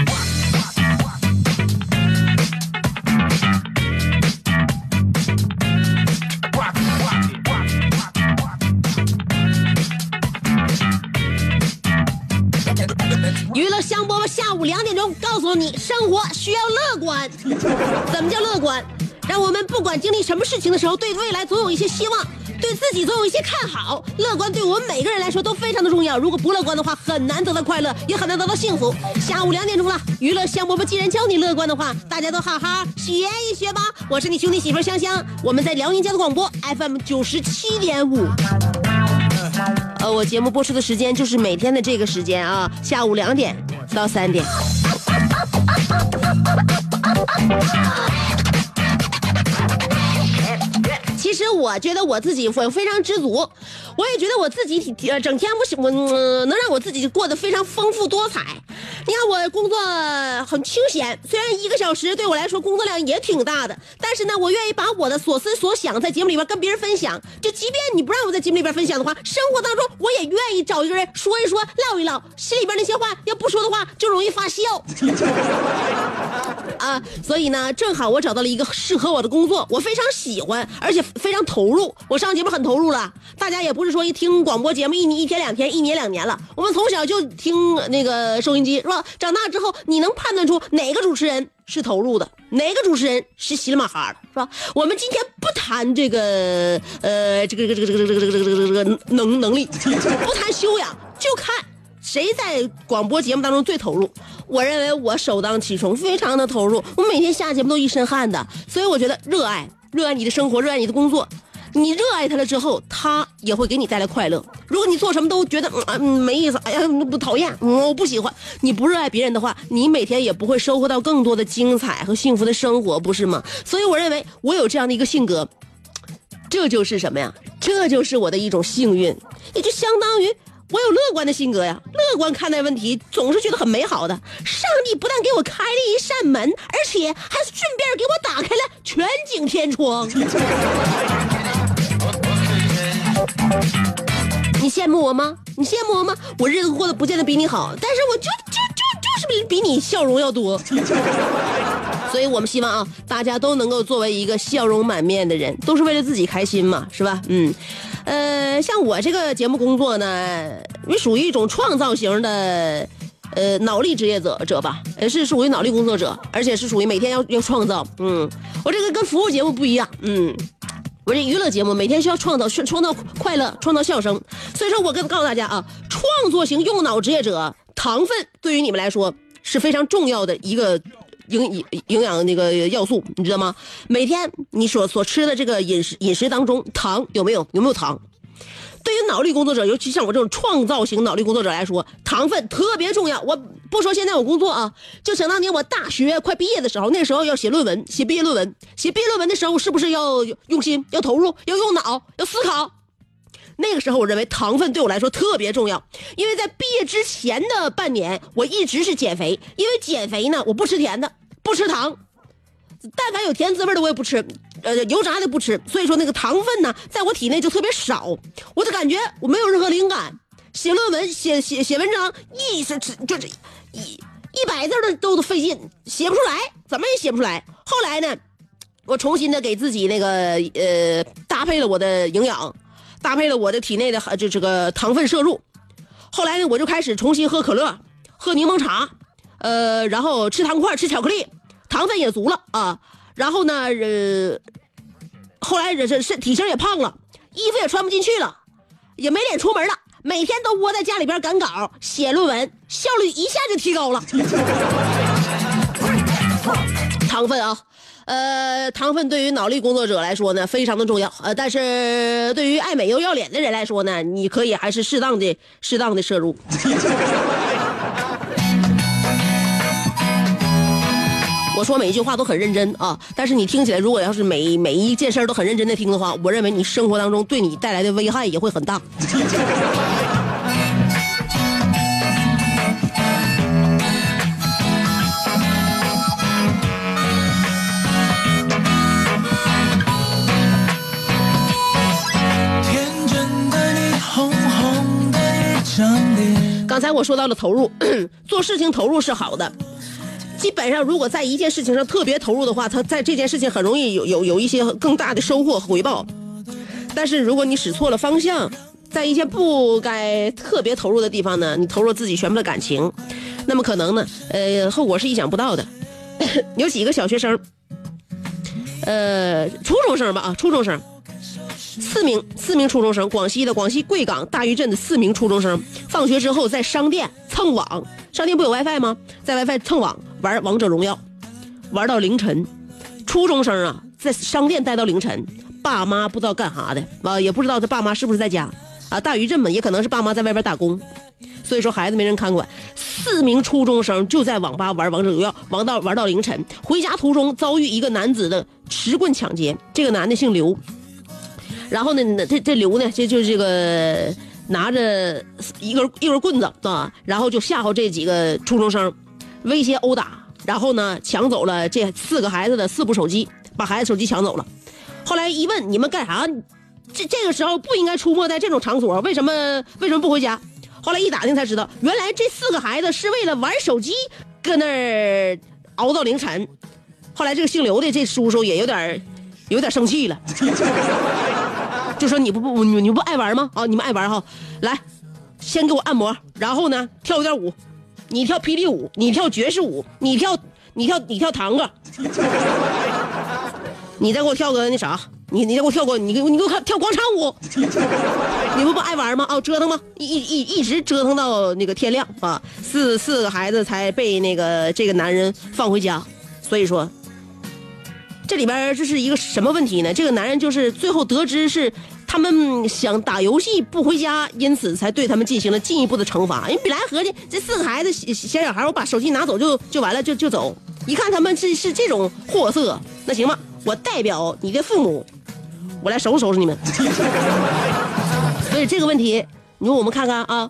诉你，生活需要乐观。怎么叫乐观？让我们不管经历什么事情的时候，对未来总有一些希望，对自己总有一些看好。乐观对我们每个人来说都非常的重要。如果不乐观的话，很难得到快乐，也很难得到幸福。下午两点钟了，娱乐香饽饽既然教你乐观的话，大家都好好学一学吧。我是你兄弟媳妇香香，我们在辽宁交通广播 FM 九十七点五。呃，我节目播出的时间就是每天的这个时间啊，下午两点到三点。其实我觉得我自己我非常知足，我也觉得我自己挺挺呃整天不喜我、嗯能让我自己过得非常丰富多彩。你看我工作很清闲，虽然一个小时对我来说工作量也挺大的，但是呢，我愿意把我的所思所想在节目里边跟别人分享。就即便你不让我在节目里边分享的话，生活当中我也愿意找一个人说一说、唠一唠，心里边那些话要不说的话就容易发笑。啊，所以呢，正好我找到了一个适合我的工作，我非常喜欢，而且非常投入。我上节目很投入了，大家也不是说一听广播节目一年一天两天，一年两年了。我们从小就听那个收音机，是吧？长大之后，你能判断出哪个主持人是投入的，哪个主持人是稀里马哈的，是吧？我们今天不谈这个呃这个这个这个这个这个这个这个这个这个能能力，不谈修养，就看。谁在广播节目当中最投入？我认为我首当其冲，非常的投入。我每天下节目都一身汗的，所以我觉得热爱，热爱你的生活，热爱你的工作。你热爱他了之后，他也会给你带来快乐。如果你做什么都觉得嗯嗯没意思，哎呀不讨厌，我不喜欢，你不热爱别人的话，你每天也不会收获到更多的精彩和幸福的生活，不是吗？所以我认为我有这样的一个性格，这就是什么呀？这就是我的一种幸运，也就相当于我有乐观的性格呀。乐观看待问题，总是觉得很美好的。上帝不但给我开了一扇门，而且还顺便给我打开了全景天窗。你羡慕我吗？你羡慕我吗？我日子过得不见得比你好，但是我就就就就是比比你笑容要多。所以我们希望啊，大家都能够作为一个笑容满面的人，都是为了自己开心嘛，是吧？嗯，像我这个节目工作呢，也属于一种创造型的。呃，脑力职业者者吧，呃，是属于脑力工作者，而且是属于每天要要创造。嗯，我这个跟服务节目不一样。嗯，我这娱乐节目每天需要创造创创造快乐，创造笑声。所以说我跟告诉大家啊，创作型用脑职业者，糖分对于你们来说是非常重要的一个营营营养那个要素，你知道吗？每天你所所吃的这个饮食饮食当中，糖有没有？有没有糖？对于脑力工作者，尤其像我这种创造型脑力工作者来说，糖分特别重要。我不说现在我工作啊，就想当年我大学快毕业的时候，那时候要写论文，写毕业论文，写毕业论文的时候，是不是要用心、要投入、要用脑、要思考？那个时候，我认为糖分对我来说特别重要，因为在毕业之前的半年，我一直是减肥，因为减肥呢，我不吃甜的，不吃糖，但凡有甜滋味的我也不吃，呃，油炸的不吃，所以说那个糖分呢，在我体内就特别少，我就感觉我没有任何灵感，写论文、写写写文章，一是就是一一百字的都都费劲，写不出来，怎么也写不出来。后来呢，我重新的给自己那个呃搭配了我的营养，搭配了我的体内的呃这这个糖分摄入。后来呢，我就开始重新喝可乐，喝柠檬茶，呃，然后吃糖块，吃巧克力。糖分也足了啊。然后呢，呃，后来这这身体型也胖了，衣服也穿不进去了，也没脸出门了，每天都窝在家里边赶稿、写论文，效率一下就提高了。糖分啊，呃，糖分对于脑力工作者来说呢，非常的重要。呃，但是对于爱美又要脸的人来说呢，你可以还是适当的、适当的摄入。我说每一句话都很认真啊，但是你听起来，如果要是每每一件事都很认真的听的话，我认为你生活当中对你带来的危害也会很大。天真的你，红红的一张脸。刚才我说到了投入，做事情投入是好的。基本上，如果在一件事情上特别投入的话，他在这件事情很容易有有有一些更大的收获和回报。但是如果你使错了方向，在一些不该特别投入的地方呢，你投入自己全部的感情，那么可能呢，呃，后果是意想不到的。有几个小学生，呃，初中生吧啊，初中生，四名四名初中生，广西的广西贵港大余镇的四名初中生，放学之后在商店蹭网，商店不有 WiFi 吗？在 WiFi 蹭网玩王者荣耀，玩到凌晨。初中生啊，在商店待到凌晨，爸妈不知道干啥的，啊，也不知道这爸妈是不是在家啊。大余镇嘛，也可能是爸妈在外边打工，所以说孩子没人看管。四名初中生就在网吧玩王者荣耀，玩到玩到凌晨，回家途中遭遇一个男子的持棍抢劫，这个男的姓刘。然后呢，这这刘呢，这就这个拿着一根一根棍子啊，然后就吓唬这几个初中生，威胁殴打，然后呢抢走了这四个孩子的四部手机，把孩子手机抢走了。后来一问，你们干啥？这这个时候不应该出没在这种场所，为什么为什么不回家？后来一打听才知道，原来这四个孩子是为了玩手机，搁那儿熬到凌晨。后来这个姓刘的这叔叔也有点有点生气了。就说你不不你你不爱玩吗？啊，你们爱玩哈，来，先给我按摩，然后呢跳一段舞，你跳霹雳舞，你跳爵士舞，你跳你跳你跳堂哥，你再给我跳个那啥，你你再给我跳个你给我你给我跳广场舞，你们不爱玩吗？啊，折腾吗？一一一直折腾到那个天亮啊，四四个孩子才被那个这个男人放回家，所以说。这里边这是一个什么问题呢？这个男人就是最后得知是他们想打游戏不回家，因此才对他们进行了进一步的惩罚。因为本来合计这四个孩子小小孩，我把手机拿走就就完了，就就走。一看他们是是这种货色，那行吧，我代表你的父母，我来收拾收拾你们。所以这个问题，你说我们看看啊，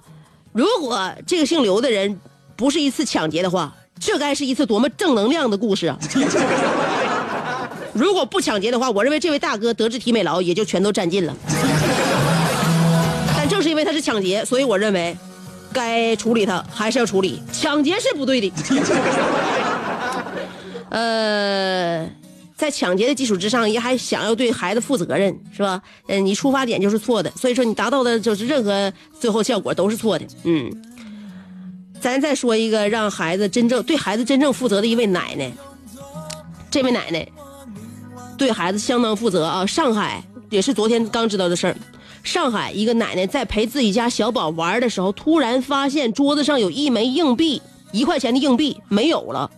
如果这个姓刘的人不是一次抢劫的话，这该是一次多么正能量的故事啊！如果不抢劫的话，我认为这位大哥德智体美劳也就全都占尽了。但正是因为他是抢劫，所以我认为，该处理他还是要处理。抢劫是不对的。呃，在抢劫的基础之上，也还想要对孩子负责任，是吧？嗯，你出发点就是错的，所以说你达到的就是任何最后效果都是错的。嗯，咱再说一个让孩子真正对孩子真正负责的一位奶奶，这位奶奶。对孩子相当负责啊！上海也是昨天刚知道的事儿。上海一个奶奶在陪自己家小宝玩的时候，突然发现桌子上有一枚硬币，一块钱的硬币没有了。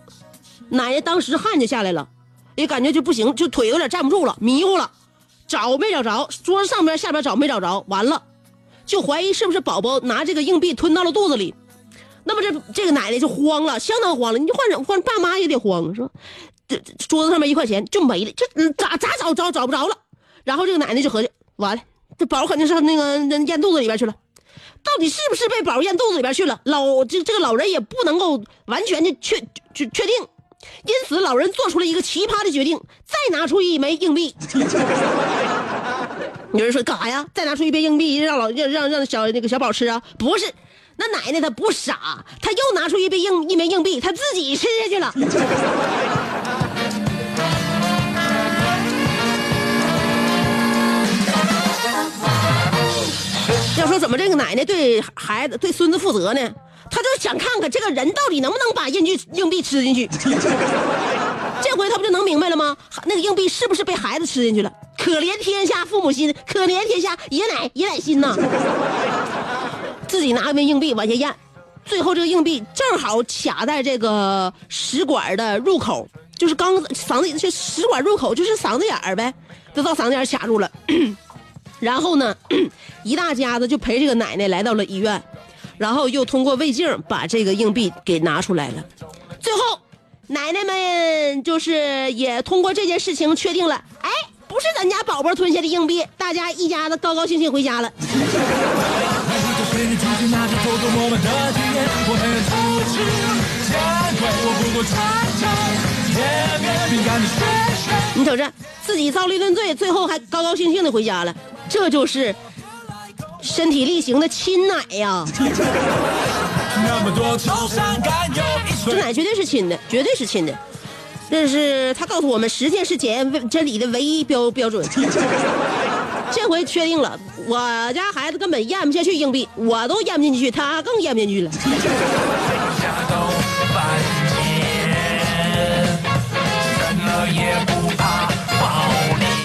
奶奶当时汗就下来了，也感觉就不行，就腿有点站不住了，迷糊了，找没找着，桌子上边下边找没找着，完了，就怀疑是不是宝宝拿这个硬币吞到了肚子里。那么这这个奶奶就慌了，相当慌了。你就换成换爸妈也得慌，说。这桌子上面一块钱就没了，这咋咋找找找不着了？然后这个奶奶就合计，完了，这宝肯定是那个咽肚子里边去了。到底是不是被宝咽肚子里边去了？老这这个老人也不能够完全的确确确定，因此老人做出了一个奇葩的决定，再拿出一枚硬币。有人说干啥呀？再拿出一枚硬币让老让让让小那个小宝吃啊？不是，那奶奶她不傻，她又拿出一枚硬一枚硬币，她自己吃下去了。要说怎么这个奶奶对孩子、对孙子负责呢？她就想看看这个人到底能不能把硬币硬币吃进去。这回他不就能明白了吗？那个硬币是不是被孩子吃进去了？可怜天下父母心，可怜天下爷奶爷奶心呐！自己拿一枚硬币往下咽，最后这个硬币正好卡在这个食管的入口，就是刚嗓子这食管入口就是嗓子眼儿呗，就到嗓子眼卡住了。然后呢，一大家子就陪这个奶奶来到了医院，然后又通过胃镜把这个硬币给拿出来了。最后，奶奶们就是也通过这件事情确定了，哎，不是咱家宝宝吞下的硬币，大家一家子高高兴兴回家了。你瞅着，自己遭了一顿罪，最后还高高兴兴的回家了，这就是身体力行的亲奶呀！这奶绝对是亲的，绝对是亲的。这是他告诉我们，实践是检验真理的唯一标标准。这回确定了，我家孩子根本咽不下去硬币，我都咽不进去，他更咽不进去了。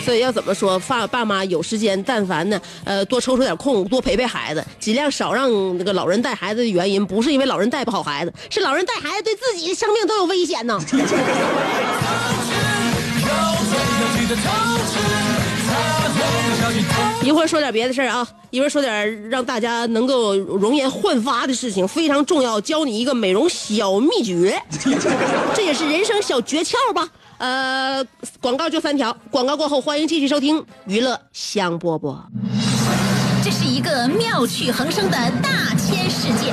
所以要怎么说，爸爸妈有时间，但凡呢，呃，多抽出点空，多陪陪孩子，尽量少让那个老人带孩子的原因，不是因为老人带不好孩子，是老人带孩子对自己的生命都有危险呢。一会儿说点别的事儿啊，一会儿说点让大家能够容颜焕发的事情，非常重要，教你一个美容小秘诀，这也是人生小诀窍吧。呃，广告就三条，广告过后欢迎继续收听娱乐香饽饽。这是一个妙趣横生的大千世界。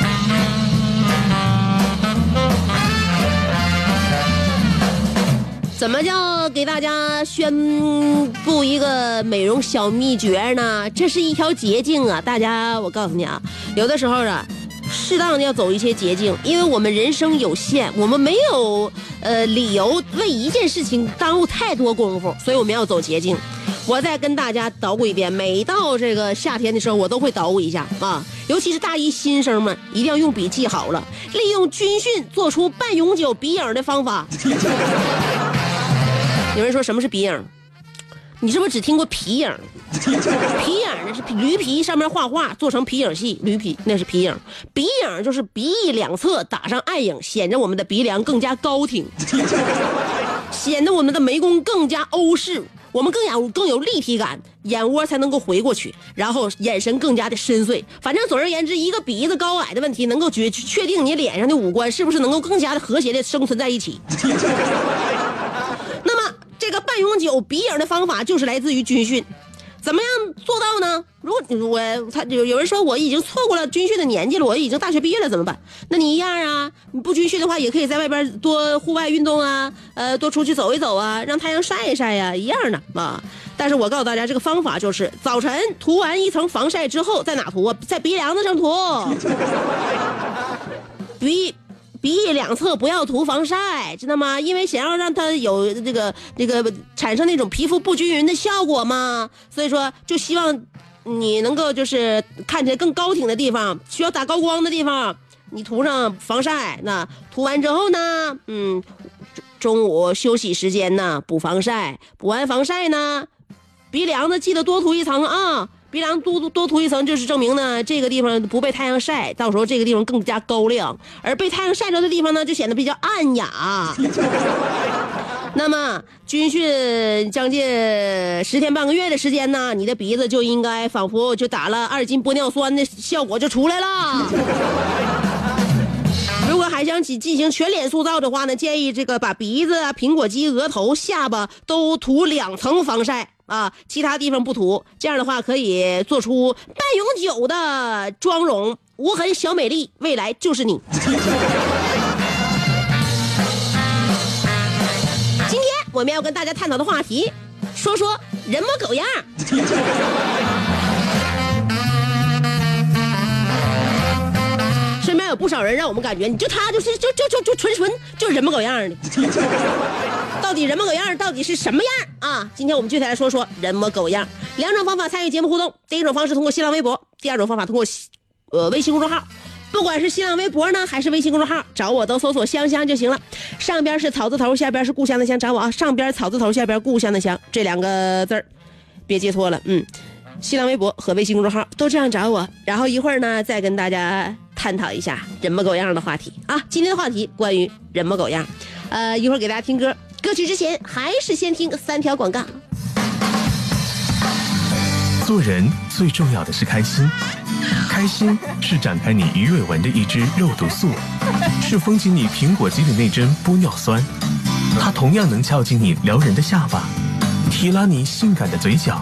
怎么叫给大家宣布一个美容小秘诀呢？这是一条捷径啊！大家，我告诉你啊，有的时候啊，适当的要走一些捷径，因为我们人生有限，我们没有呃理由为一件事情耽误太多功夫，所以我们要走捷径。我再跟大家捣鼓一遍，每到这个夏天的时候，我都会捣鼓一下啊，尤其是大一新生们，一定要用笔记好了，利用军训做出半永久鼻影的方法。有人说什么是鼻影？你是不是只听过皮影？皮影那是驴皮上面画画做成皮影戏，驴皮那是皮影。鼻影就是鼻翼两侧打上暗影，显得我们的鼻梁更加高挺，显得我们的眉弓更加欧式，我们更有更有立体感，眼窝才能够回过去，然后眼神更加的深邃。反正总而言之，一个鼻子高矮的问题，能够决确定你脸上的五官是不是能够更加的和谐的生存在一起。这个半永久鼻影的方法就是来自于军训，怎么样做到呢？如果我他有有人说我已经错过了军训的年纪了，我已经大学毕业了怎么办？那你一样啊，你不军训的话，也可以在外边多户外运动啊，呃，多出去走一走啊，让太阳晒一晒呀，一样的啊。但是我告诉大家，这个方法就是早晨涂完一层防晒之后，在哪涂啊？在鼻梁子上涂，鼻。鼻翼两侧不要涂防晒，知道吗？因为想要让它有这个这个产生那种皮肤不均匀的效果嘛，所以说就希望你能够就是看起来更高挺的地方，需要打高光的地方，你涂上防晒。那涂完之后呢，嗯，中午休息时间呢补防晒，补完防晒呢，鼻梁子记得多涂一层啊。鼻梁多多涂一层，就是证明呢，这个地方不被太阳晒，到时候这个地方更加高亮；而被太阳晒着的地方呢，就显得比较暗哑。那么军训将近十天半个月的时间呢，你的鼻子就应该仿佛就打了二斤玻尿酸的效果就出来了。如果还想进进行全脸塑造的话呢，建议这个把鼻子啊、苹果肌、额头、下巴都涂两层防晒啊，其他地方不涂。这样的话可以做出半永久的妆容，无痕小美丽，未来就是你。今天我们要跟大家探讨的话题，说说人模狗样。有不少人让我们感觉，你就他就是就就就就纯纯就人模狗样的。到底人模狗样到底是什么样啊？今天我们具体来说说人模狗样。两种方法参与节目互动，第一种方式通过新浪微博，第二种方法通过呃微信公众号。不管是新浪微博呢，还是微信公众号，找我都搜索“香香”就行了。上边是草字头，下边是故乡的乡，找我啊。上边草字头，下边故乡的乡，这两个字儿，别记错了。嗯，新浪微博和微信公众号都这样找我。然后一会儿呢，再跟大家探讨一下人模狗样的话题啊。今天的话题关于人模狗样，呃，一会儿给大家听歌。歌曲之前还是先听三条广告。做人最重要的是开心，开心是展开你鱼尾纹的一支肉毒素，是封紧你苹果肌的那针玻尿酸，它同样能翘起你撩人的下巴，提拉你性感的嘴角，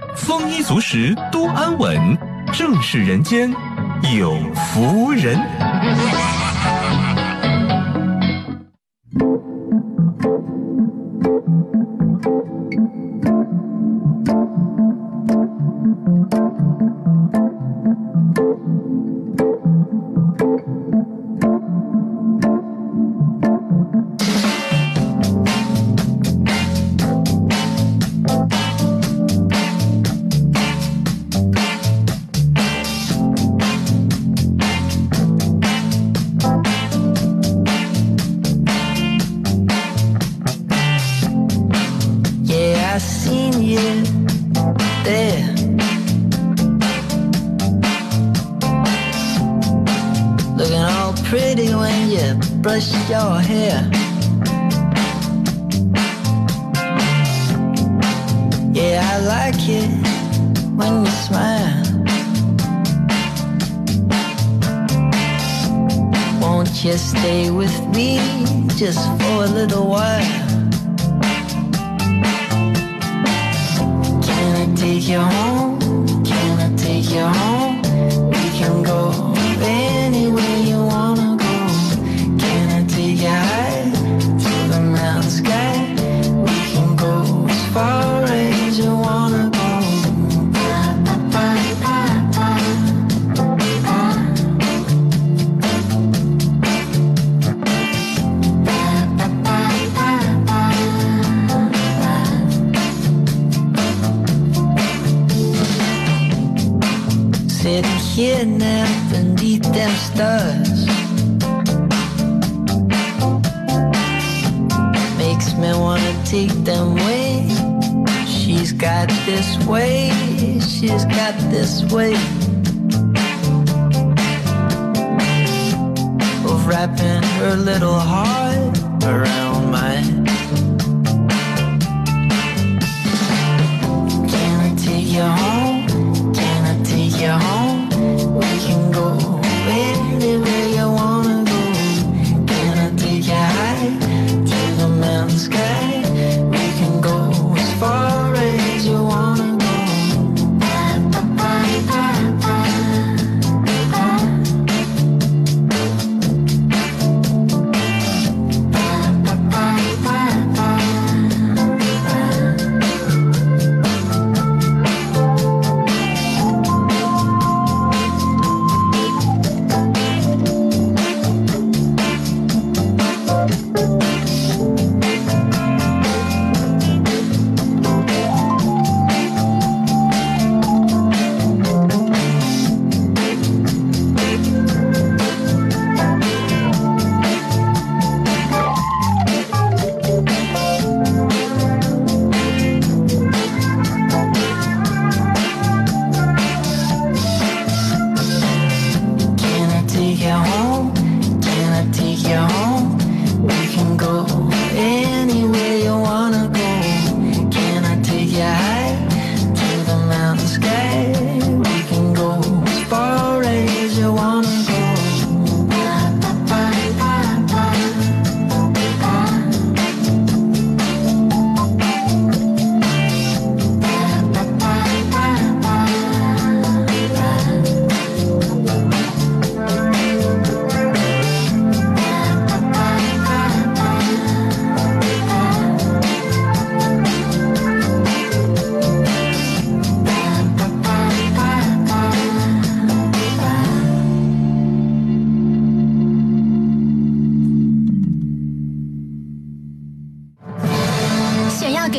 丰衣足食，多安稳，正是人间有福人。Brush your hair. Yeah, I like it when you smile. Won't you stay with me just for a little while? Here now beneath them stars Makes me wanna take them away She's got this way, she's got this way. Of wrapping her little heart around mine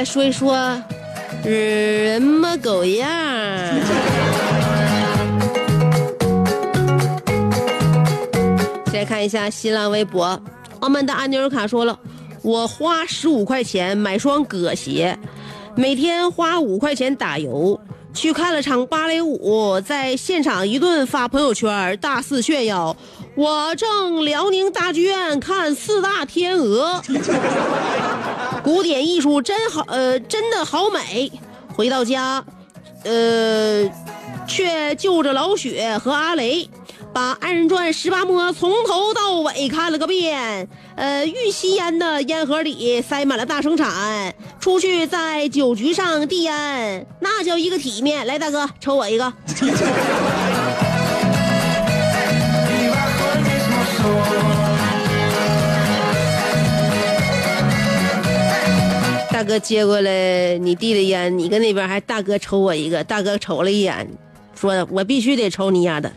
来说一说人模狗样再。看一下新浪微博，澳门的安妞卡说了，我花十五块钱买双葛鞋，每天花五块钱打油。去看了场芭蕾舞，在现场一顿发朋友圈，大肆炫耀。我正辽宁大剧院看四大天鹅，古典艺术真好，呃，真的好美。回到家，呃，却就着老雪和阿雷，把《二人转》十八摸从头到尾看了个遍。呃，玉溪烟的烟盒里塞满了大生产，出去在酒局上递烟，那叫一个体面。来，大哥，抽我一个。大哥接过来你递的烟，你跟那边还大哥抽我一个，大哥瞅了一眼，说我必须得抽你丫的。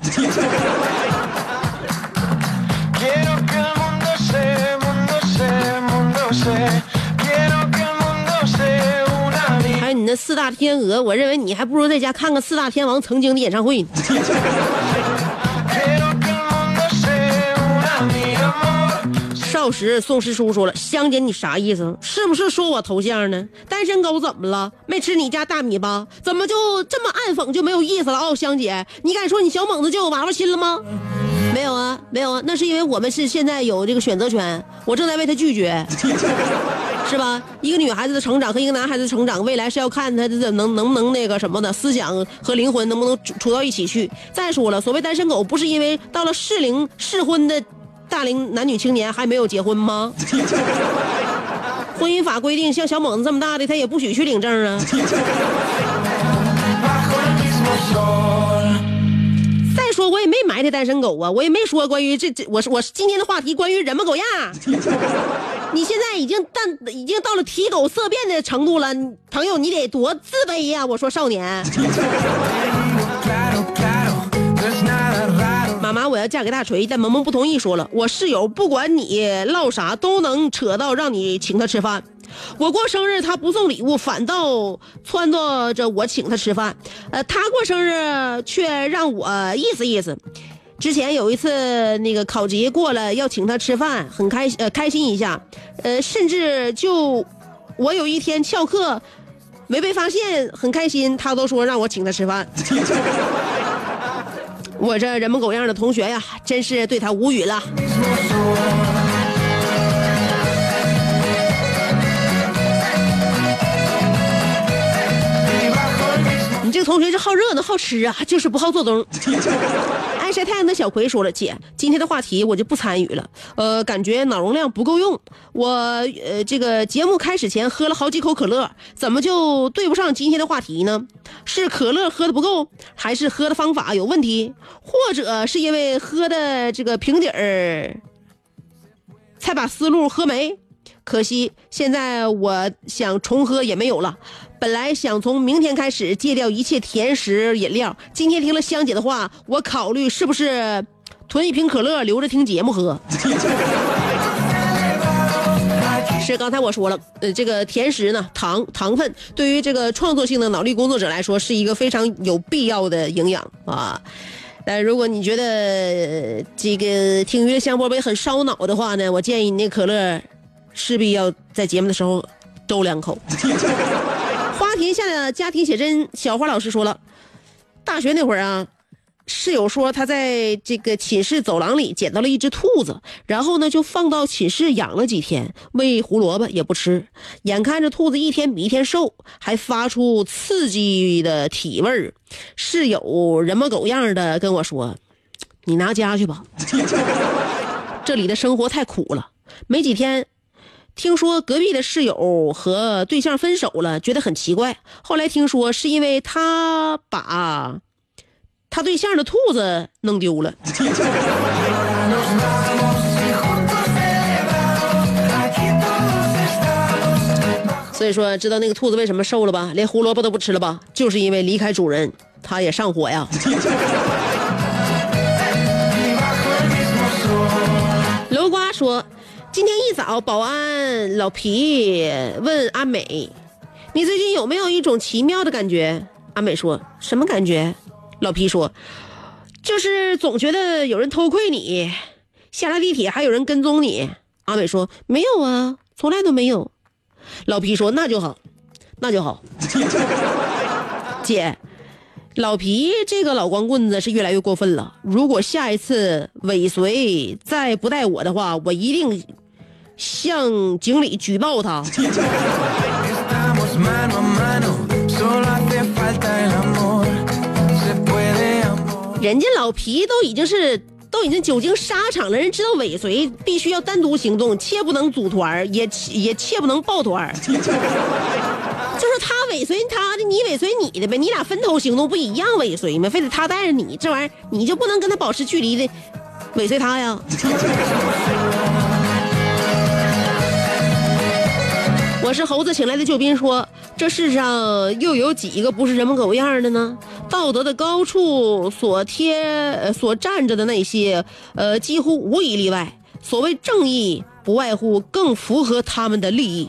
还有你那四大天鹅，我认为你还不如在家看看四大天王曾经的演唱会少时宋师叔说了，香姐你啥意思？是不是说我头像呢？单身狗怎么了？没吃你家大米吧？怎么就这么暗讽就没有意思了？哦，香姐，你敢说你小猛子就有娃娃亲了吗？没有啊，没有啊，那是因为我们是现在有这个选择权，我正在为他拒绝，是吧？一个女孩子的成长和一个男孩子的成长，未来是要看他的能能不能那个什么的思想和灵魂能不能处到一起去。再说了，所谓单身狗，不是因为到了适龄适婚的大龄男女青年还没有结婚吗？婚姻法规定，像小猛子这么大的，他也不许去领证啊。再说，我也没埋汰单身狗啊，我也没说关于这这，我是我是今天的话题关于人模狗样。你现在已经但已经到了提狗色变的程度了，朋友，你得多自卑呀、我说少年，妈，我要嫁给大锤，但萌萌不同意，说了，我室友不管你唠啥，都能扯到让你请他吃饭。我过生日，他不送礼物，反倒撺掇着我请他吃饭。呃，他过生日却让我意思意思。之前有一次那个考级过了，要请他吃饭，很开呃开心一下，呃，甚至就我有一天翘课没被发现，很开心，他都说让我请他吃饭。我这人模狗样的同学呀，真是对他无语了。个同学是好热闹好吃啊，就是不好做东。爱，晒太阳的小葵说了：“姐，今天的话题我就不参与了，呃，感觉脑容量不够用。我呃，这个节目开始前喝了好几口可乐，怎么就对不上今天的话题呢？是可乐喝的不够，还是喝的方法有问题，或者是因为喝的这个瓶底儿才把思路喝没？可惜现在我想重喝也没有了。本来想从明天开始戒掉一切甜食饮料，今天听了香姐的话，我考虑是不是囤一瓶可乐留着听节目喝。是刚才我说了，呃，这个甜食呢，糖糖分对于这个创作性的脑力工作者来说是一个非常有必要的营养啊。但如果你觉得这个听音乐香饽饽很烧脑的话呢，我建议你那可乐势必要在节目的时候兜两口。花田下的家庭写真，小花老师说了，大学那会儿啊，室友说他在这个寝室走廊里捡到了一只兔子，然后呢就放到寝室养了几天，喂胡萝卜也不吃，眼看着兔子一天比一天瘦，还发出刺激的体味儿。室友人模狗样的跟我说：“你拿家去吧，这里的生活太苦了。”没几天。听说隔壁的室友和对象分手了，觉得很奇怪。后来听说是因为他把他对象的兔子弄丢了。所以说，知道那个兔子为什么瘦了吧？连胡萝卜都不吃了吧？就是因为离开主人，它也上火呀。楼瓜说。今天一早，保安老皮问阿美：“你最近有没有一种奇妙的感觉？”阿美说：“什么感觉？”老皮说：“就是总觉得有人偷窥你，下了地铁还有人跟踪你。”阿美说：“没有啊，从来都没有。”老皮说：“那就好，那就好。”姐，老皮这个老光棍子是越来越过分了。如果下一次尾随再不带我的话，我一定。向经理举报他。人家老皮都已经是都已经久经沙场了，人知道尾随必须要单独行动，切不能组团，也也切不能抱团。就是他尾随他的，你尾随你的呗，你俩分头行动不一样尾随吗？非得他带着你，这玩意儿你就不能跟他保持距离的尾随他呀？是猴子请来的救兵，说这世上又有几个不是人模狗样的呢？道德的高处所贴、所站着的那些，呃，几乎无一例外。所谓正义，不外乎更符合他们的利益。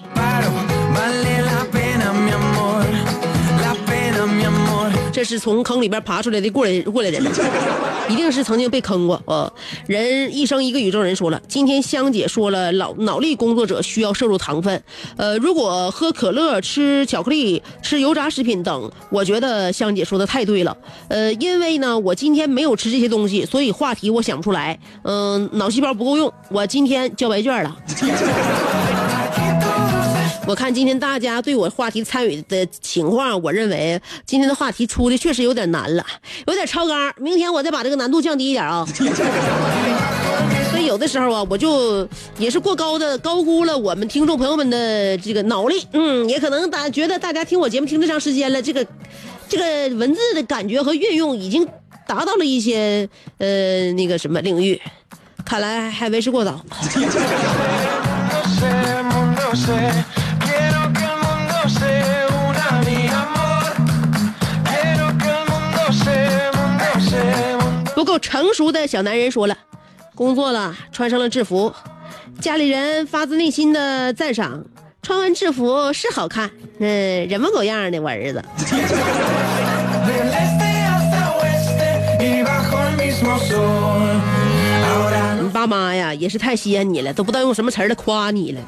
这是从坑里边爬出来的过来过来人，一定是曾经被坑过。呃，人一生一个宇宙人说了，今天香姐说了，脑脑力工作者需要摄入糖分。呃，如果喝可乐、吃巧克力、吃油炸食品等，我觉得香姐说的太对了。呃，因为呢，我今天没有吃这些东西，所以话题我想不出来。嗯，脑细胞不够用，我今天交白卷了。我看今天大家对我话题参与的情况，我认为今天的话题出的确实有点难了，有点超纲。明天我再把这个难度降低一点啊。所以有的时候啊，我就也是过高的高估了我们听众朋友们的这个脑力。嗯，也可能大家觉得大家听我节目听这长时间了，这个这个文字的感觉和运用已经达到了一些呃那个什么领域，看来还为时过早。不够成熟的小男人说了，工作了，穿上了制服，家里人发自内心的赞赏，穿完制服是好看，嗯，人模狗样的我儿子。你爸妈呀，也是太稀罕你了，都不知道用什么词儿来夸你了。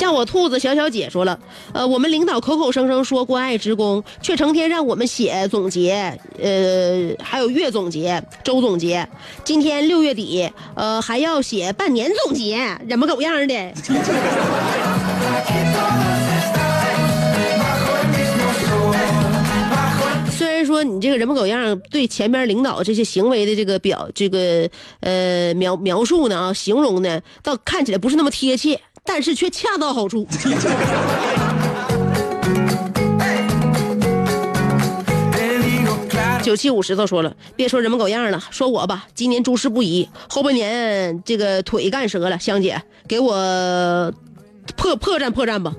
像我兔子小小姐说了，呃，我们领导口口声声说关爱职工，却成天让我们写总结，呃，还有月总结、周总结。今天六月底，呃，还要写半年总结，人模狗样的。虽然说你这个人模狗样，对前边领导这些行为的这个表这个呃描描述呢啊，形容呢，倒看起来不是那么贴切，但是却恰到好处。九七五石头说了，别说人模狗样了，说我吧，今年诸事不宜，后半年这个腿干折了，香姐给我破破绽破绽吧。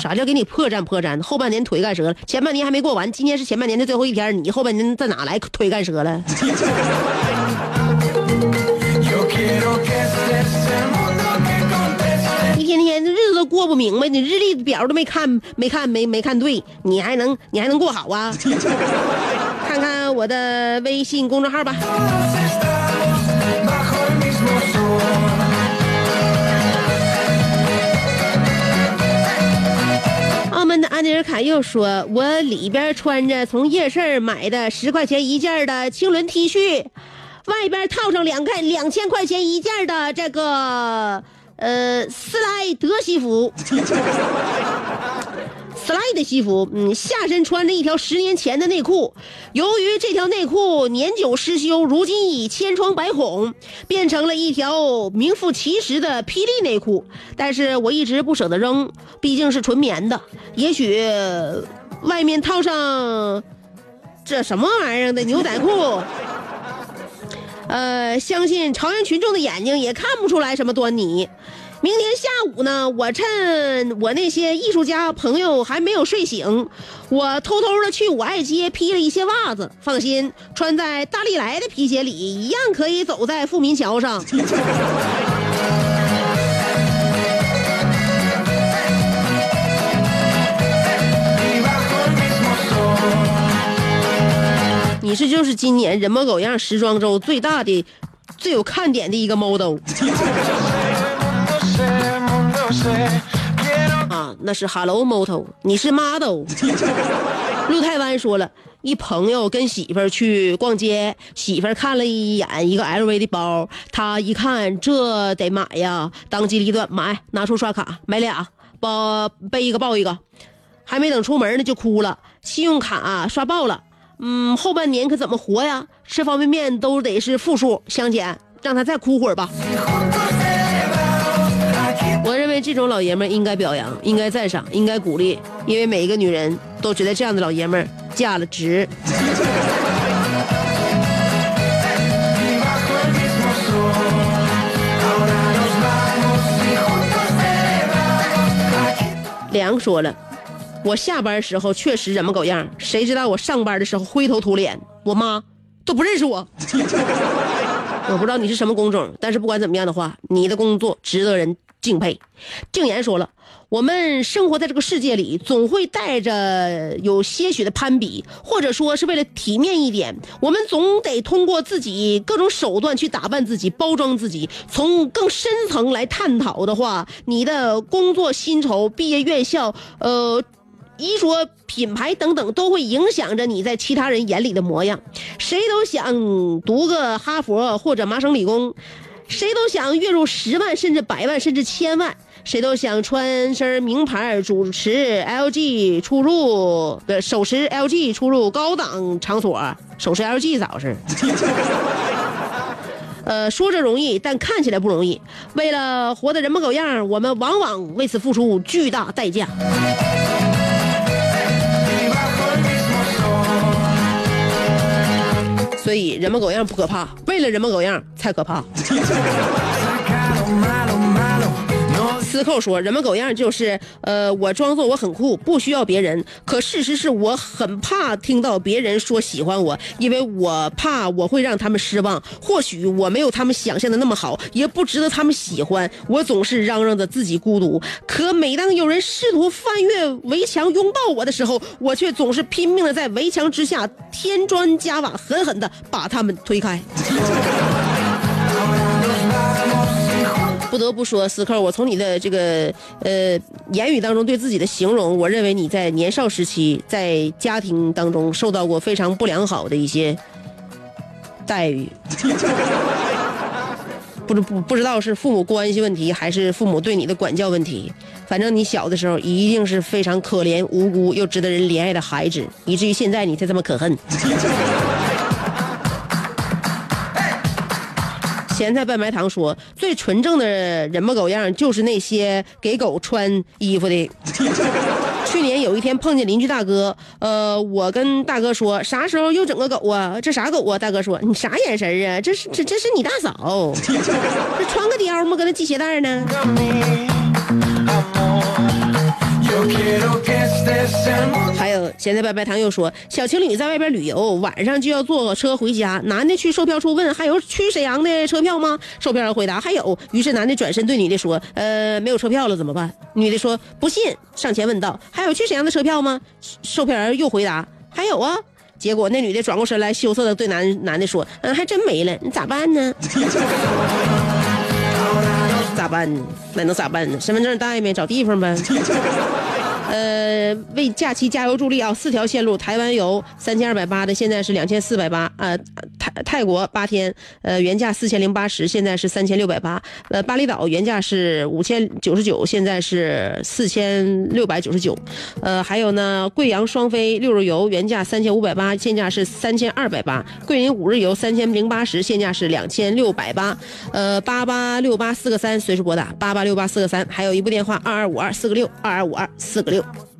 啥叫给你破绽破绽？后半年腿干折了，前半年还没过完，今年是前半年的最后一天，你后半年在哪来腿干折了？过不明白，你日历表都没看，没看，没没看对，你还能你还能过好啊？看看我的微信公众号吧。澳门的安尼尔卡又说：“我里边穿着从夜市买的十块钱一件的青纶 T 恤，外边套上两块两千块钱一件的这个呃斯莱德西服。”斯莱的西服，嗯，下身穿着一条十年前的内裤，由于这条内裤年久失修，如今已千疮百孔，变成了一条名副其实的霹雳内裤。但是我一直不舍得扔，毕竟是纯棉的，也许外面套上这什么玩意儿的牛仔裤，呃，相信朝阳群众的眼睛也看不出来什么端倪。明天下午呢，我趁我那些艺术家朋友还没有睡醒，我偷偷的去五爱街批了一些袜子。放心，穿在大力来的皮鞋里，一样可以走在富民桥上。你是就是今年人模狗样时装周最大的、最有看点的一个 model。啊，那是 Hello Moto，你是 model。陆太湾说了，一朋友跟媳妇儿去逛街，媳妇儿看了一眼一个 LV 的包，他一看这得买呀，当机立断买，拿出刷卡买俩，包背一个抱一个，还没等出门呢就哭了，信用卡刷爆了，嗯，后半年可怎么活呀？吃方便面都得是负数，香姐让他再哭会儿吧。我认为这种老爷们应该表扬，应该赞赏，应该鼓励，因为每一个女人都觉得这样的老爷们儿嫁了值。梁说了，我下班时候确实人模狗样，谁知道我上班的时候灰头土脸，我妈都不认识我。我不知道你是什么工种，但是不管怎么样的话，你的工作值得人敬佩。静言说了，我们生活在这个世界里，总会带着有些许的攀比，或者说是为了体面一点，我们总得通过自己各种手段去打扮自己、包装自己。从更深层来探讨的话，你的工作薪酬、毕业院校，呃。衣着、品牌等等，都会影响着你在其他人眼里的模样。谁都想读个哈佛或者麻省理工，谁都想月入十万甚至百万甚至千万，谁都想穿身名牌主持 LG 出入，呃，手持 LG 出入高档场所，手持 LG 咋回事？呃，说着容易，但看起来不容易。为了活得人模狗样，我们往往为此付出巨大代价。所以人模狗样不可怕，为了人模狗样才可怕。司寇说：“人模狗样就是，呃，我装作我很酷，不需要别人。可事实是我很怕听到别人说喜欢我，因为我怕我会让他们失望。或许我没有他们想象的那么好，也不值得他们喜欢。我总是嚷嚷着自己孤独，可每当有人试图翻越围墙拥抱我的时候，我却总是拼命的在围墙之下添砖加瓦，狠狠的把他们推开。”不得不说，思扣，我从你的这个呃言语当中对自己的形容，我认为你在年少时期在家庭当中受到过非常不良好的一些待遇。不知不不知道是父母关系问题，还是父母对你的管教问题。反正你小的时候一定是非常可怜、无辜又值得人怜爱的孩子，以至于现在你才这么可恨。咸菜拌白糖说：“最纯正的人模狗样就是那些给狗穿衣服的。”去年有一天碰见邻居大哥，呃，我跟大哥说：“啥时候又整个狗啊？这啥狗啊？”大哥说：“你啥眼神啊？这是这这是你大嫂，这穿个貂吗？搁那系鞋带呢？”还有，现在白白糖又说，小情侣在外边旅游，晚上就要坐车回家。男的去售票处问，还有去沈阳的车票吗？售票员回答还有。于是男的转身对女的说，呃，没有车票了，怎么办？女的说不信，上前问道，还有去沈阳的车票吗？售票员又回答还有啊。结果那女的转过身来，羞涩的对男男的说，嗯，还真没了，你咋办呢？咋办？那能咋办呢？身份证带没？找地方呗。呃，为假期加油助力啊！四条线路，台湾游三千二百八的，现在是两千四百八。呃，泰泰国八天，呃，原价四千零八十，现在是三千六百八。呃，巴厘岛原价是五千九十九，现在是四千六百九十九。呃，还有呢，贵阳双飞六日游原价三千五百八，现价是三千二百八。桂林五日游三千零八十，现价是两千六百八。呃，八八六八四个三，随时拨打八八六八四个三，还有一部电话二二五二四个六二二五二四个六。Adiós.